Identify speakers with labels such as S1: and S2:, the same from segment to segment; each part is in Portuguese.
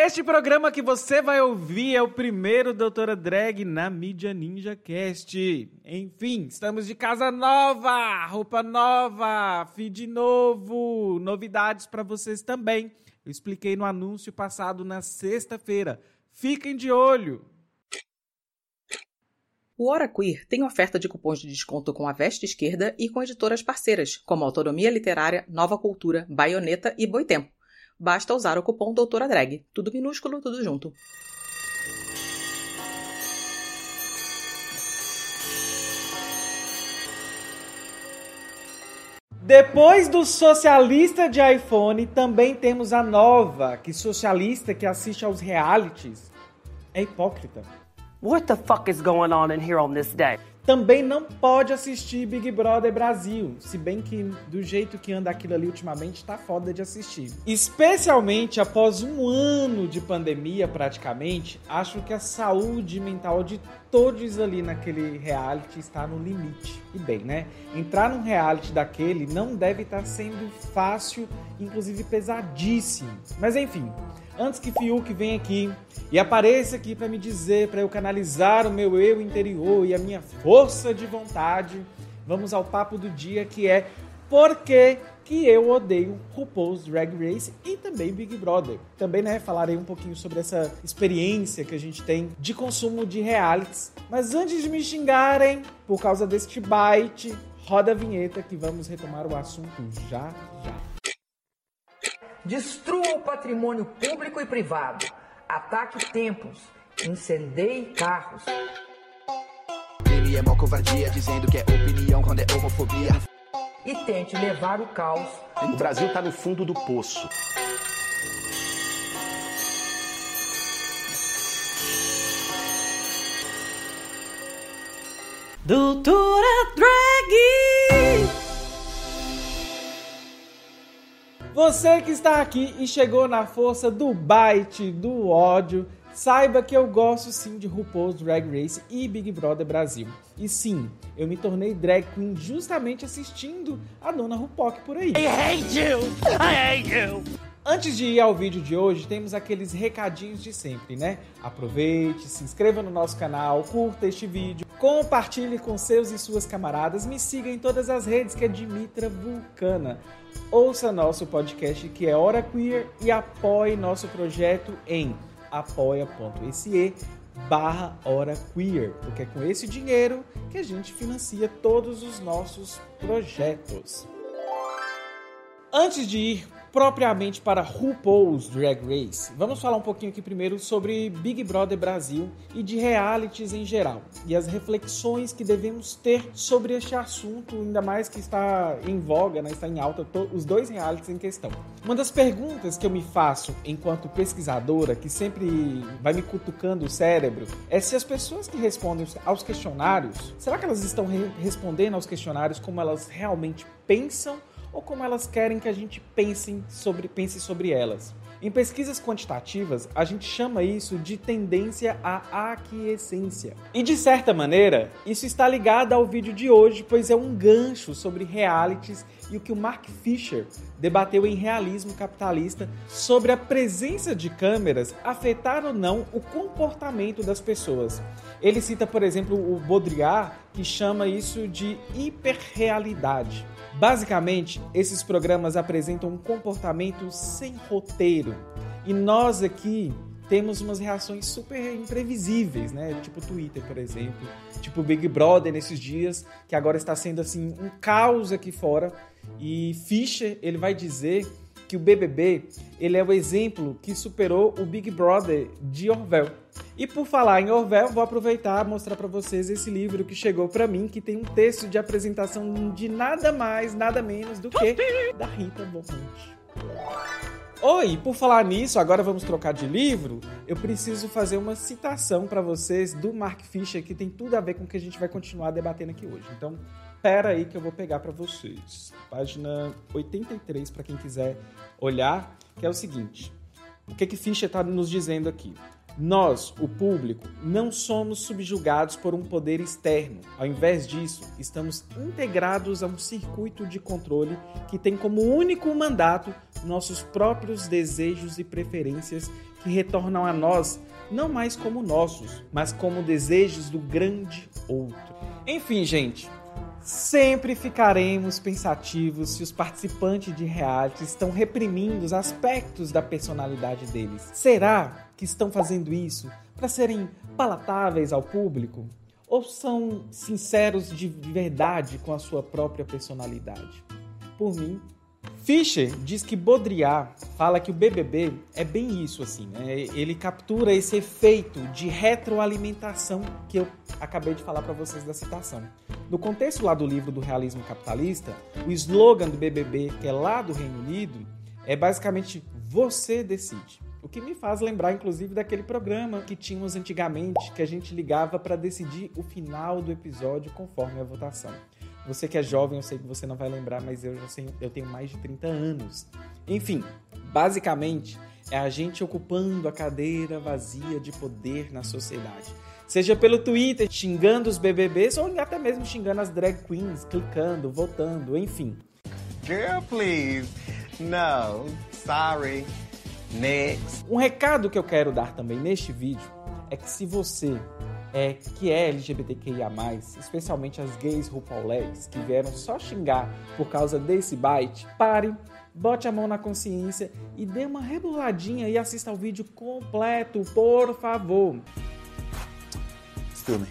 S1: Este programa que você vai ouvir é o primeiro Doutora Drag na mídia Ninja Cast. Enfim, estamos de casa nova, roupa nova, feed novo, novidades para vocês também. Eu expliquei no anúncio passado na sexta-feira. Fiquem de olho.
S2: O Hora Queer tem oferta de cupons de desconto com a Veste Esquerda e com editoras parceiras, como Autonomia Literária, Nova Cultura, Baioneta e Boitempo. Basta usar o cupom Doutora Drag. Tudo minúsculo, tudo junto.
S1: Depois do socialista de iPhone, também temos a nova, que socialista que assiste aos realities é hipócrita.
S3: What the fuck is going on in here on this day?
S1: Também não pode assistir Big Brother Brasil, se bem que do jeito que anda aquilo ali ultimamente tá foda de assistir. Especialmente após um ano de pandemia praticamente, acho que a saúde mental de todos ali naquele reality está no limite. E bem, né? Entrar num reality daquele não deve estar sendo fácil, inclusive pesadíssimo. Mas enfim, antes que Fiuk venha aqui e apareça aqui para me dizer, para eu canalizar o meu eu interior e a minha força de vontade, vamos ao papo do dia que é por que, que eu odeio RuPaul's Drag Race e também Big Brother. Também, né, falarei um pouquinho sobre essa experiência que a gente tem de consumo de realities. Mas antes de me xingarem por causa deste bite, roda a vinheta que vamos retomar o assunto já já.
S4: Destrua o patrimônio público e privado. Ataque templos. Incendeie carros.
S5: Crime é mó covardia, dizendo que é opinião quando é homofobia.
S4: E tente levar o caos.
S6: O Brasil tá no fundo do poço.
S1: Doutora Drag! Você que está aqui e chegou na força do bite, do ódio, saiba que eu gosto sim de RuPaul's Drag Race e Big Brother Brasil. E sim, eu me tornei drag queen justamente assistindo a dona RuPoc por aí.
S3: I hate you! I hate you!
S1: Antes de ir ao vídeo de hoje, temos aqueles recadinhos de sempre, né? Aproveite, se inscreva no nosso canal, curta este vídeo, compartilhe com seus e suas camaradas, me siga em todas as redes que é Dimitra Vulcana. Ouça nosso podcast que é Hora Queer e apoie nosso projeto em apoia.se barra Hora Queer, porque é com esse dinheiro que a gente financia todos os nossos projetos. Antes de ir propriamente para RuPaul's Drag Race, vamos falar um pouquinho aqui primeiro sobre Big Brother Brasil e de realities em geral e as reflexões que devemos ter sobre este assunto, ainda mais que está em voga, né, está em alta os dois realities em questão. Uma das perguntas que eu me faço enquanto pesquisadora, que sempre vai me cutucando o cérebro, é se as pessoas que respondem aos questionários, será que elas estão re respondendo aos questionários como elas realmente pensam ou como elas querem que a gente pense sobre, pense sobre elas. Em pesquisas quantitativas, a gente chama isso de tendência à aquiescência. E de certa maneira, isso está ligado ao vídeo de hoje, pois é um gancho sobre realities e o que o Mark Fisher debateu em Realismo Capitalista sobre a presença de câmeras afetar ou não o comportamento das pessoas. Ele cita, por exemplo, o Baudrillard, que chama isso de hiperrealidade. Basicamente, esses programas apresentam um comportamento sem roteiro. E nós aqui temos umas reações super imprevisíveis, né? Tipo Twitter, por exemplo, tipo Big Brother nesses dias, que agora está sendo assim um caos aqui fora. E Fischer, ele vai dizer que o BBB, ele é o exemplo que superou o Big Brother de Orwell. E por falar em Orwell, vou aproveitar e mostrar para vocês esse livro que chegou para mim, que tem um texto de apresentação de nada mais, nada menos do que da Rita Bonte. Oi, por falar nisso, agora vamos trocar de livro. Eu preciso fazer uma citação para vocês do Mark Fisher que tem tudo a ver com o que a gente vai continuar debatendo aqui hoje. Então, pera aí que eu vou pegar para vocês. Página 83 para quem quiser olhar, que é o seguinte: o que que Fischer está nos dizendo aqui? Nós, o público, não somos subjugados por um poder externo. Ao invés disso, estamos integrados a um circuito de controle que tem como único mandato nossos próprios desejos e preferências que retornam a nós não mais como nossos, mas como desejos do grande outro. Enfim, gente, sempre ficaremos pensativos se os participantes de reality estão reprimindo os aspectos da personalidade deles. Será que estão fazendo isso para serem palatáveis ao público? Ou são sinceros de verdade com a sua própria personalidade? Por mim, Fischer diz que Baudrillard fala que o BBB é bem isso assim, né? Ele captura esse efeito de retroalimentação que eu acabei de falar para vocês da citação. No contexto lá do livro do realismo capitalista, o slogan do BBB, que é lá do Reino Unido, é basicamente você decide. O que me faz lembrar, inclusive, daquele programa que tínhamos antigamente, que a gente ligava para decidir o final do episódio conforme a votação. Você que é jovem, eu sei que você não vai lembrar, mas eu já sei, eu tenho mais de 30 anos. Enfim, basicamente é a gente ocupando a cadeira vazia de poder na sociedade. Seja pelo Twitter, xingando os BBBs ou até mesmo xingando as drag queens, clicando, votando, enfim.
S7: Girl, please. No, sorry. Next.
S1: Um recado que eu quero dar também neste vídeo é que se você é, que é LGBTQIA+, especialmente as gays RuPaulettes, que vieram só xingar por causa desse bite, pare, bote a mão na consciência e dê uma reboladinha e assista ao vídeo completo, por favor.
S7: Still me.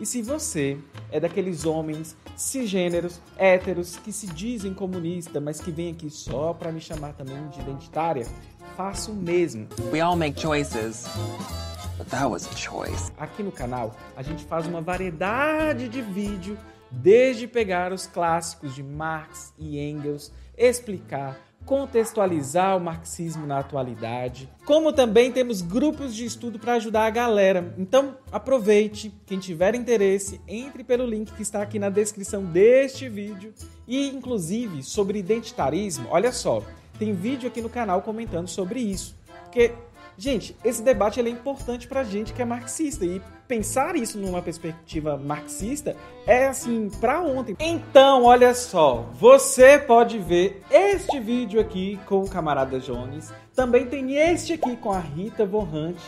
S1: E se você é daqueles homens cisgêneros, héteros, que se dizem comunista, mas que vem aqui só para me chamar também de identitária, faça o mesmo.
S8: We all make choices. But that was a choice.
S1: Aqui no canal, a gente faz uma variedade de vídeo, desde pegar os clássicos de Marx e Engels, explicar, contextualizar o marxismo na atualidade, como também temos grupos de estudo para ajudar a galera. Então, aproveite, quem tiver interesse, entre pelo link que está aqui na descrição deste vídeo e inclusive sobre identitarismo. Olha só, tem vídeo aqui no canal comentando sobre isso. Porque Gente, esse debate é importante pra gente que é marxista. E pensar isso numa perspectiva marxista é assim para ontem. Então, olha só, você pode ver este vídeo aqui com o camarada Jones, também tem este aqui com a Rita Von Hunt,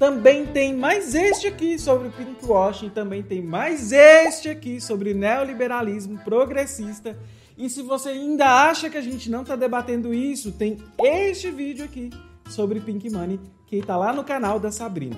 S1: também tem mais este aqui sobre pinkwashing, também tem mais este aqui sobre neoliberalismo progressista. E se você ainda acha que a gente não está debatendo isso, tem este vídeo aqui sobre Pink Money que está lá no canal da Sabrina.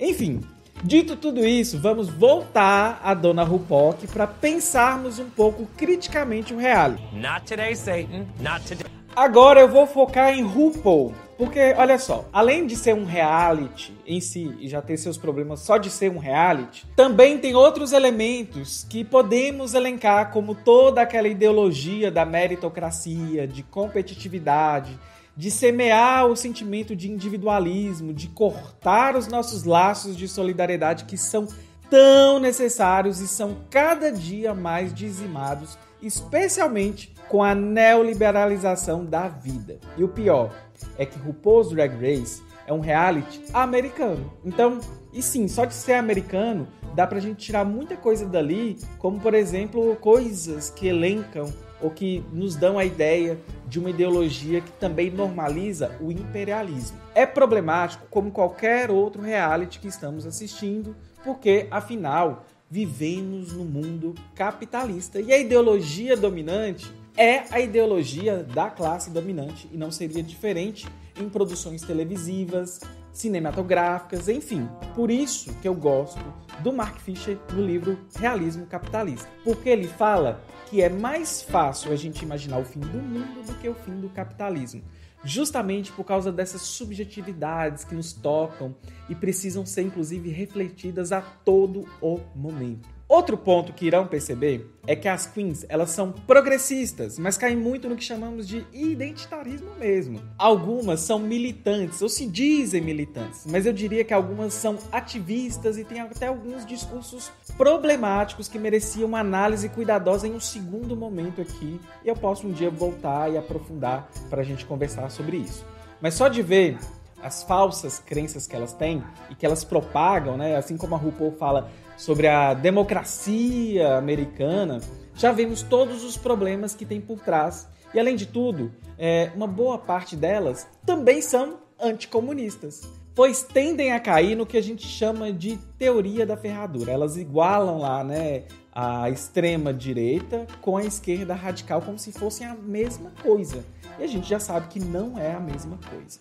S1: Enfim, dito tudo isso, vamos voltar a Dona Rupock para pensarmos um pouco criticamente o reality.
S3: Not today, Satan. Not today.
S1: Agora eu vou focar em RuPaul, porque olha só, além de ser um reality em si e já ter seus problemas só de ser um reality, também tem outros elementos que podemos elencar como toda aquela ideologia da meritocracia, de competitividade, de semear o sentimento de individualismo, de cortar os nossos laços de solidariedade que são tão necessários e são cada dia mais dizimados, especialmente com a neoliberalização da vida. E o pior é que RuPaul's Drag Race é um reality americano. Então, e sim, só de ser americano, dá pra gente tirar muita coisa dali, como por exemplo, coisas que elencam ou que nos dão a ideia de uma ideologia que também normaliza o imperialismo. É problemático como qualquer outro reality que estamos assistindo, porque afinal vivemos no mundo capitalista e a ideologia dominante é a ideologia da classe dominante e não seria diferente em produções televisivas, cinematográficas, enfim. Por isso que eu gosto do Mark Fisher no livro Realismo Capitalista, porque ele fala que é mais fácil a gente imaginar o fim do mundo do que o fim do capitalismo. Justamente por causa dessas subjetividades que nos tocam e precisam ser inclusive refletidas a todo o momento. Outro ponto que irão perceber é que as queens, elas são progressistas, mas caem muito no que chamamos de identitarismo mesmo. Algumas são militantes, ou se dizem militantes, mas eu diria que algumas são ativistas e têm até alguns discursos problemáticos que mereciam uma análise cuidadosa em um segundo momento aqui, e eu posso um dia voltar e aprofundar para a gente conversar sobre isso. Mas só de ver as falsas crenças que elas têm e que elas propagam, né? Assim como a RuPaul fala sobre a democracia americana, já vemos todos os problemas que tem por trás E além de tudo, é, uma boa parte delas também são anticomunistas, pois tendem a cair no que a gente chama de teoria da ferradura. Elas igualam lá, né, a extrema direita com a esquerda radical como se fossem a mesma coisa. E a gente já sabe que não é a mesma coisa.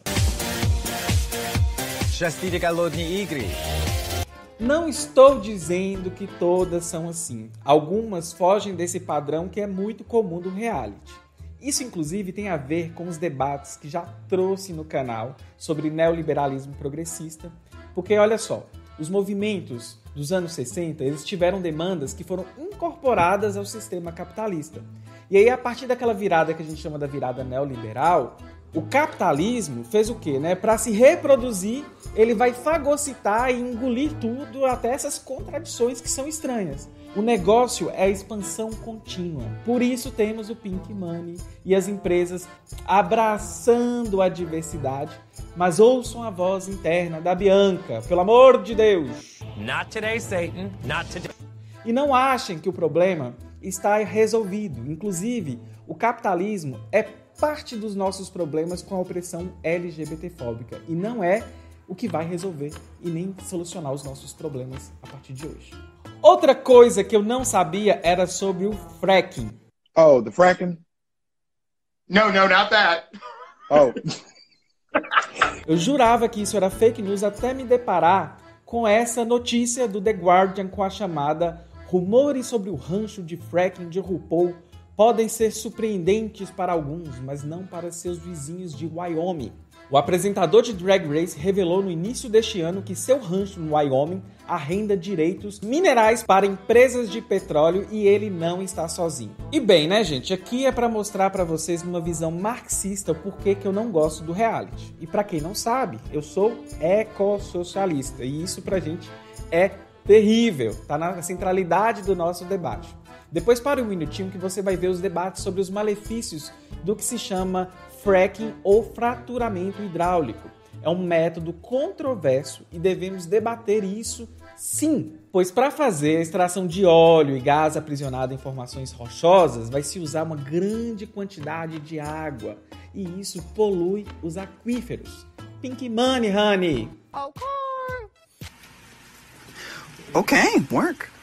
S1: Não estou dizendo que todas são assim. Algumas fogem desse padrão que é muito comum do reality. Isso, inclusive, tem a ver com os debates que já trouxe no canal sobre neoliberalismo progressista, porque olha só, os movimentos dos anos 60 eles tiveram demandas que foram incorporadas ao sistema capitalista. E aí, a partir daquela virada que a gente chama da virada neoliberal, o capitalismo fez o quê? Né? Para se reproduzir, ele vai fagocitar e engolir tudo, até essas contradições que são estranhas. O negócio é a expansão contínua. Por isso temos o Pink Money e as empresas abraçando a diversidade. Mas ouçam a voz interna da Bianca, pelo amor de Deus.
S3: Not today, Satan. Not today.
S1: E não achem que o problema está resolvido. Inclusive, o capitalismo é parte dos nossos problemas com a opressão LGBTfóbica e não é o que vai resolver e nem solucionar os nossos problemas a partir de hoje. Outra coisa que eu não sabia era sobre o fracking.
S9: Oh, the fracking?
S7: No, no, not that.
S9: Oh,
S1: Eu jurava que isso era fake news até me deparar com essa notícia do The Guardian com a chamada Rumores sobre o rancho de fracking de RuPaul podem ser surpreendentes para alguns, mas não para seus vizinhos de Wyoming. O apresentador de Drag Race revelou no início deste ano que seu rancho no Wyoming arrenda direitos minerais para empresas de petróleo e ele não está sozinho. E bem, né, gente? Aqui é para mostrar para vocês numa visão marxista porquê que eu não gosto do reality. E para quem não sabe, eu sou ecossocialista e isso pra gente é terrível, tá na centralidade do nosso debate. Depois para um minutinho que você vai ver os debates sobre os malefícios do que se chama fracking ou fraturamento hidráulico. É um método controverso e devemos debater isso sim, pois para fazer a extração de óleo e gás aprisionado em formações rochosas vai se usar uma grande quantidade de água e isso polui os aquíferos. Pink money, honey!
S8: Okay, work.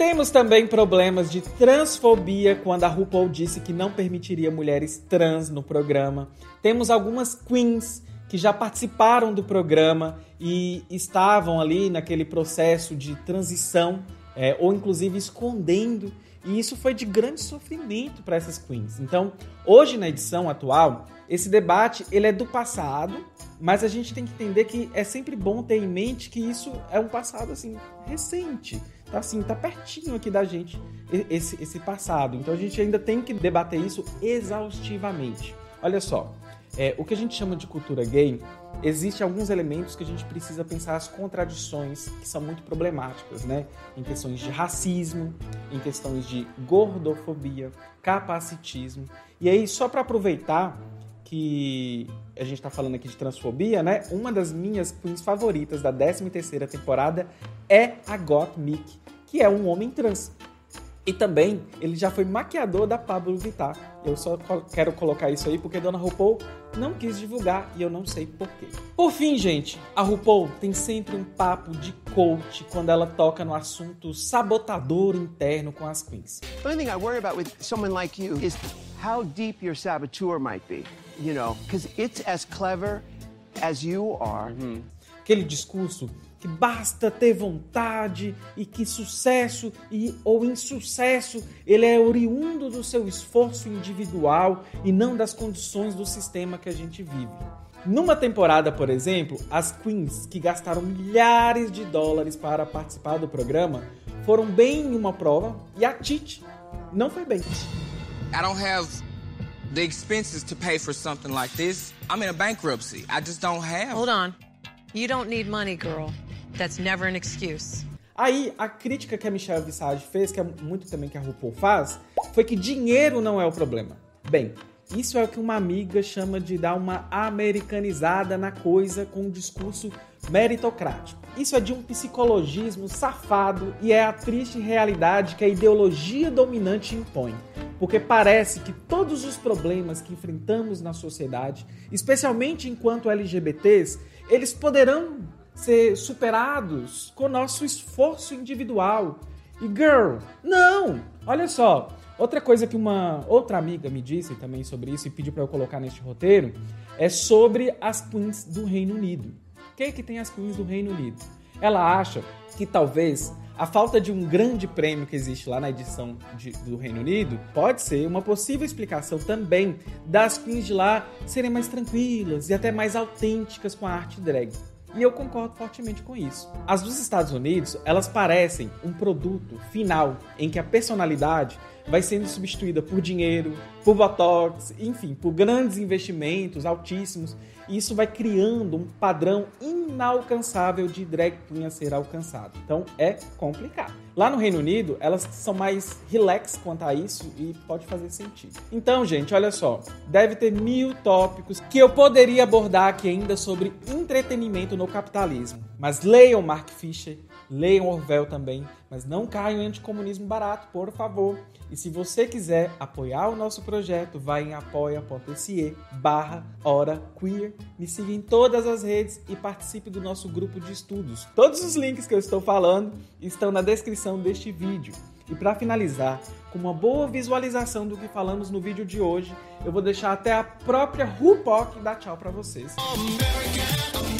S1: Temos também problemas de transfobia quando a RuPaul disse que não permitiria mulheres trans no programa. Temos algumas queens que já participaram do programa e estavam ali naquele processo de transição, é, ou inclusive escondendo, e isso foi de grande sofrimento para essas queens. Então, hoje na edição atual, esse debate ele é do passado, mas a gente tem que entender que é sempre bom ter em mente que isso é um passado assim recente tá assim, tá pertinho aqui da gente esse, esse passado. Então a gente ainda tem que debater isso exaustivamente. Olha só, é, o que a gente chama de cultura gay, existe alguns elementos que a gente precisa pensar as contradições que são muito problemáticas, né? Em questões de racismo, em questões de gordofobia, capacitismo. E aí, só para aproveitar que a gente está falando aqui de transfobia, né? Uma das minhas queens favoritas da 13ª temporada é a Got Mick, que é um homem trans. E também ele já foi maquiador da Pablo Vittar. Eu só quero colocar isso aí porque Dona RuPaul não quis divulgar e eu não sei porquê. Por fim, gente, a RuPaul tem sempre um papo de coach quando ela toca no assunto sabotador interno com as queens.
S10: The only thing I worry about with someone like you is how deep your saboteur might be, you know, because it's as clever as you are.
S1: Aquele discurso que basta ter vontade e que sucesso e, ou insucesso ele é oriundo do seu esforço individual e não das condições do sistema que a gente vive. Numa temporada, por exemplo, as queens que gastaram milhares de dólares para participar do programa foram bem em uma prova e a Titi não foi bem.
S11: I don't have the expenses to pay for something like this. I'm in a bankruptcy. I just don't have.
S12: Hold on. You don't need money, girl. That's never an excuse.
S1: Aí, a crítica que a Michelle Visage fez, que é muito também que a RuPaul faz, foi que dinheiro não é o problema. Bem, isso é o que uma amiga chama de dar uma americanizada na coisa com um discurso meritocrático. Isso é de um psicologismo safado e é a triste realidade que a ideologia dominante impõe. Porque parece que todos os problemas que enfrentamos na sociedade, especialmente enquanto LGBTs, eles poderão ser superados com nosso esforço individual. E girl, não! Olha só, outra coisa que uma outra amiga me disse também sobre isso e pediu para eu colocar neste roteiro é sobre as queens do Reino Unido. Quem é que tem as queens do Reino Unido? Ela acha que talvez a falta de um grande prêmio que existe lá na edição de, do Reino Unido pode ser uma possível explicação também das queens de lá serem mais tranquilas e até mais autênticas com a arte drag. E eu concordo fortemente com isso. As dos Estados Unidos, elas parecem um produto final em que a personalidade vai sendo substituída por dinheiro, por botox, enfim, por grandes investimentos altíssimos e isso vai criando um padrão inalcançável de drag queen a ser alcançado. Então é complicado. Lá no Reino Unido, elas são mais relax quanto a isso e pode fazer sentido. Então, gente, olha só, deve ter mil tópicos que eu poderia abordar aqui ainda sobre entretenimento no capitalismo. Mas leiam Mark Fisher, leiam Orwell também, mas não caiam em anticomunismo barato, por favor. E se você quiser apoiar o nosso projeto, vai em apoia.se barra hora queer. Me siga em todas as redes e participe do nosso grupo de estudos. Todos os links que eu estou falando estão na descrição deste vídeo. E para finalizar, com uma boa visualização do que falamos no vídeo de hoje, eu vou deixar até a própria RuPoc dar tchau para vocês. American.